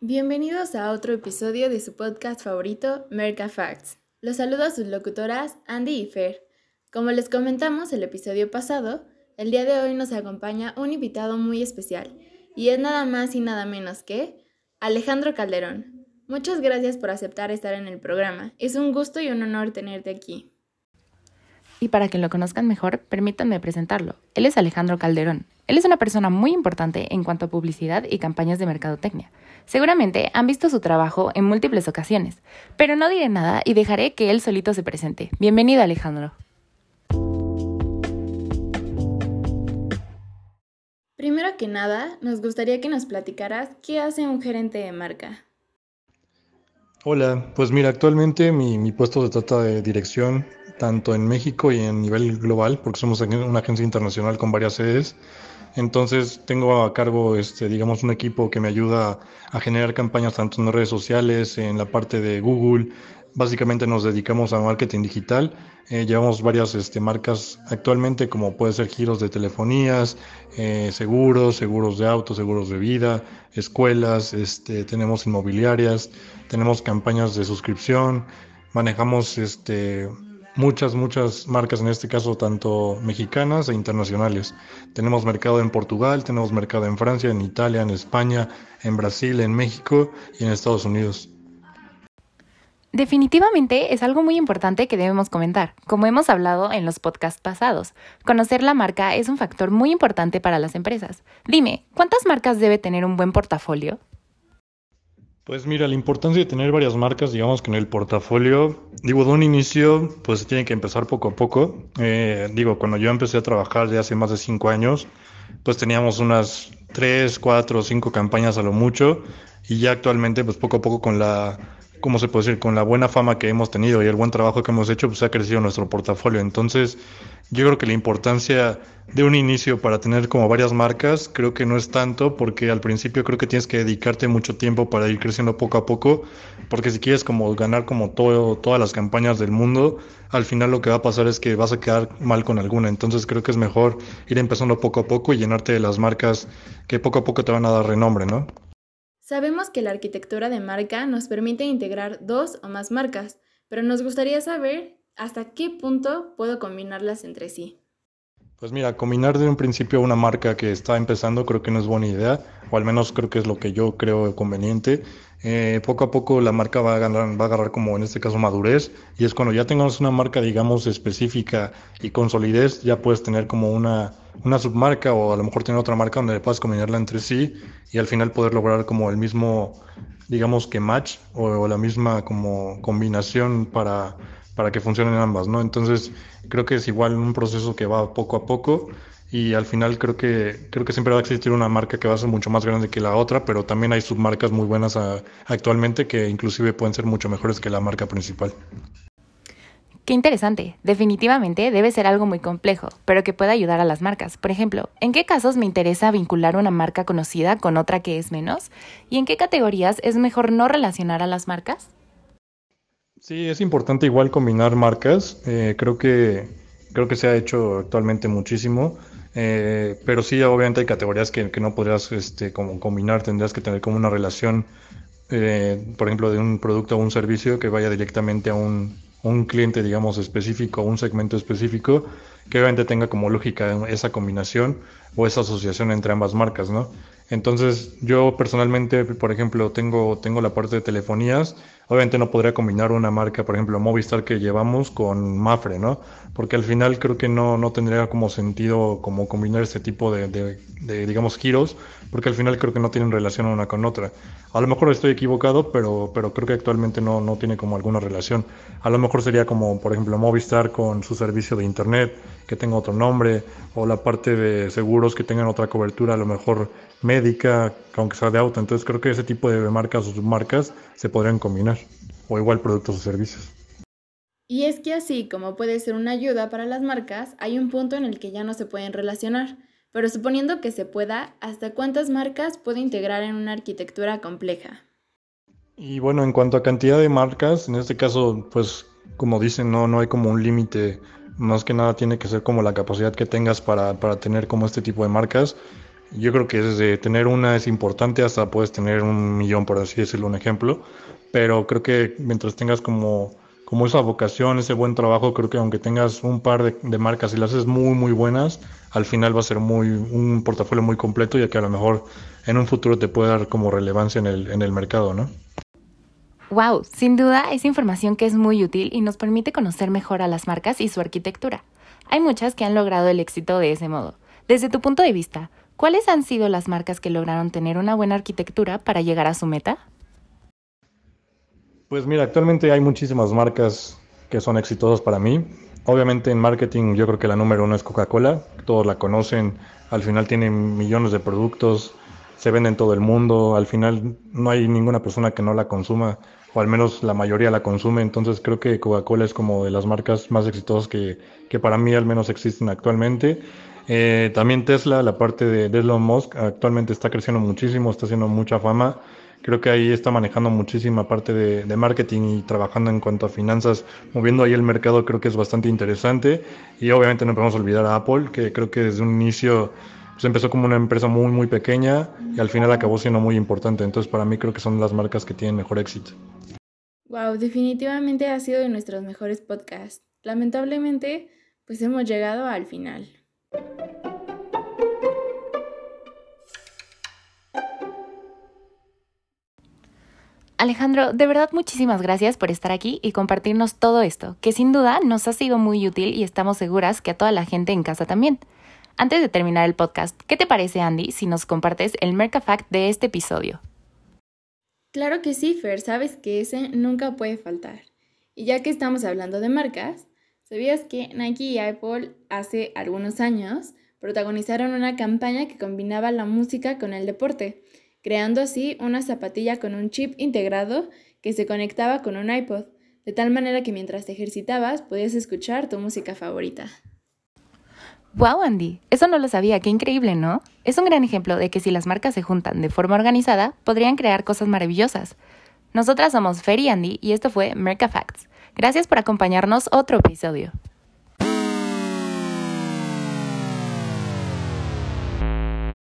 Bienvenidos a otro episodio de su podcast favorito, Merca Facts. Los saludo a sus locutoras Andy y Fer. Como les comentamos el episodio pasado, el día de hoy nos acompaña un invitado muy especial y es nada más y nada menos que Alejandro Calderón. Muchas gracias por aceptar estar en el programa. Es un gusto y un honor tenerte aquí. Y para que lo conozcan mejor, permítanme presentarlo. Él es Alejandro Calderón. Él es una persona muy importante en cuanto a publicidad y campañas de mercadotecnia. Seguramente han visto su trabajo en múltiples ocasiones, pero no diré nada y dejaré que él solito se presente. Bienvenido Alejandro. Primero que nada, nos gustaría que nos platicaras qué hace un gerente de marca. Hola, pues mira, actualmente mi, mi puesto se trata de dirección tanto en México y en nivel global, porque somos una agencia internacional con varias sedes. Entonces tengo a cargo, este, digamos, un equipo que me ayuda a generar campañas tanto en redes sociales, en la parte de Google. Básicamente nos dedicamos a marketing digital. Eh, llevamos varias este, marcas actualmente, como puede ser giros de telefonías, eh, seguros, seguros de auto, seguros de vida, escuelas, este, tenemos inmobiliarias, tenemos campañas de suscripción, manejamos este, muchas, muchas marcas, en este caso tanto mexicanas e internacionales. Tenemos mercado en Portugal, tenemos mercado en Francia, en Italia, en España, en Brasil, en México y en Estados Unidos. Definitivamente es algo muy importante que debemos comentar, como hemos hablado en los podcasts pasados. Conocer la marca es un factor muy importante para las empresas. Dime, ¿cuántas marcas debe tener un buen portafolio? Pues mira, la importancia de tener varias marcas, digamos que en el portafolio, digo, de un inicio, pues tiene que empezar poco a poco. Eh, digo, cuando yo empecé a trabajar ya hace más de cinco años, pues teníamos unas tres, cuatro, cinco campañas a lo mucho, y ya actualmente, pues poco a poco con la ¿cómo se puede decir? Con la buena fama que hemos tenido y el buen trabajo que hemos hecho, pues ha crecido nuestro portafolio. Entonces, yo creo que la importancia de un inicio para tener como varias marcas, creo que no es tanto, porque al principio creo que tienes que dedicarte mucho tiempo para ir creciendo poco a poco, porque si quieres como ganar como todo, todas las campañas del mundo, al final lo que va a pasar es que vas a quedar mal con alguna. Entonces, creo que es mejor ir empezando poco a poco y llenarte de las marcas que poco a poco te van a dar renombre, ¿no? Sabemos que la arquitectura de marca nos permite integrar dos o más marcas, pero nos gustaría saber hasta qué punto puedo combinarlas entre sí. Pues mira, combinar de un principio una marca que está empezando creo que no es buena idea, o al menos creo que es lo que yo creo conveniente. Eh, poco a poco la marca va a, ganar, va a agarrar como en este caso madurez y es cuando ya tengamos una marca digamos específica y con solidez ya puedes tener como una, una submarca o a lo mejor tener otra marca donde puedas combinarla entre sí y al final poder lograr como el mismo digamos que match o, la misma como combinación para, para que funcionen ambas, ¿no? Entonces creo que es igual un proceso que va poco a poco y al final creo que creo que siempre va a existir una marca que va a ser mucho más grande que la otra, pero también hay submarcas muy buenas actualmente que inclusive pueden ser mucho mejores que la marca principal. Qué interesante. Definitivamente debe ser algo muy complejo, pero que pueda ayudar a las marcas. Por ejemplo, ¿en qué casos me interesa vincular una marca conocida con otra que es menos? ¿Y en qué categorías es mejor no relacionar a las marcas? Sí, es importante igual combinar marcas. Eh, creo que creo que se ha hecho actualmente muchísimo. Eh, pero sí, obviamente hay categorías que, no podrías este, como combinar, tendrías que tener como una relación, eh, por ejemplo, de un producto o un servicio que vaya directamente a un, un cliente, digamos, específico, un segmento específico, que obviamente tenga como lógica esa combinación o esa asociación entre ambas marcas, ¿no? Entonces, yo personalmente, por ejemplo, tengo, tengo la parte de telefonías. Obviamente no podría combinar una marca, por ejemplo, Movistar que llevamos con Mafre, ¿no? Porque al final creo que no, no tendría como sentido como combinar este tipo de, de, digamos, giros, porque al final creo que no tienen relación una con otra. A lo mejor estoy equivocado, pero, pero creo que actualmente no, no tiene como alguna relación. A lo mejor sería como, por ejemplo, Movistar con su servicio de Internet, que tenga otro nombre, o la parte de seguros que tengan otra cobertura, a lo mejor médica, aunque sea de auto. Entonces creo que ese tipo de marcas o submarcas se podrían combinar, o igual productos o servicios. Y es que así como puede ser una ayuda para las marcas, hay un punto en el que ya no se pueden relacionar. Pero suponiendo que se pueda, ¿hasta cuántas marcas puede integrar en una arquitectura compleja? Y bueno, en cuanto a cantidad de marcas, en este caso, pues como dicen, no, no hay como un límite. Más que nada tiene que ser como la capacidad que tengas para, para tener como este tipo de marcas. Yo creo que desde tener una es importante hasta puedes tener un millón, por así decirlo, un ejemplo. Pero creo que mientras tengas como, como esa vocación, ese buen trabajo, creo que aunque tengas un par de, marcas y las haces muy, muy buenas, al final va a ser muy, un portafolio muy completo, ya que a lo mejor en un futuro te puede dar como relevancia en el, en el mercado, ¿no? Wow, sin duda es información que es muy útil y nos permite conocer mejor a las marcas y su arquitectura. Hay muchas que han logrado el éxito de ese modo. Desde tu punto de vista, ¿cuáles han sido las marcas que lograron tener una buena arquitectura para llegar a su meta? Pues mira, actualmente hay muchísimas marcas que son exitosas para mí. Obviamente en marketing yo creo que la número uno es Coca-Cola, todos la conocen, al final tienen millones de productos, se vende en todo el mundo, al final no hay ninguna persona que no la consuma, o al menos la mayoría la consume, entonces creo que Coca-Cola es como de las marcas más exitosas que, que para mí al menos existen actualmente. Eh, también Tesla, la parte de, Elon Musk, actualmente está creciendo muchísimo, está haciendo mucha fama. Creo que ahí está manejando muchísima parte de, de, marketing y trabajando en cuanto a finanzas, moviendo ahí el mercado, creo que es bastante interesante. Y obviamente no podemos olvidar a Apple, que creo que desde un inicio pues empezó como una empresa muy, muy pequeña y al final acabó siendo muy importante. Entonces, para mí creo que son las marcas que tienen mejor éxito. Wow, definitivamente ha sido de nuestros mejores podcasts. Lamentablemente, pues hemos llegado al final. Alejandro, de verdad muchísimas gracias por estar aquí y compartirnos todo esto, que sin duda nos ha sido muy útil y estamos seguras que a toda la gente en casa también. Antes de terminar el podcast, ¿qué te parece, Andy, si nos compartes el Mercafact de este episodio? Claro que sí, Fer, sabes que ese nunca puede faltar. Y ya que estamos hablando de marcas, ¿sabías que Nike y Apple hace algunos años protagonizaron una campaña que combinaba la música con el deporte, creando así una zapatilla con un chip integrado que se conectaba con un iPod, de tal manera que mientras te ejercitabas podías escuchar tu música favorita? Wow, Andy, eso no lo sabía, qué increíble, ¿no? Es un gran ejemplo de que si las marcas se juntan de forma organizada, podrían crear cosas maravillosas. Nosotras somos Fer Andy y esto fue Merca Facts. Gracias por acompañarnos otro episodio.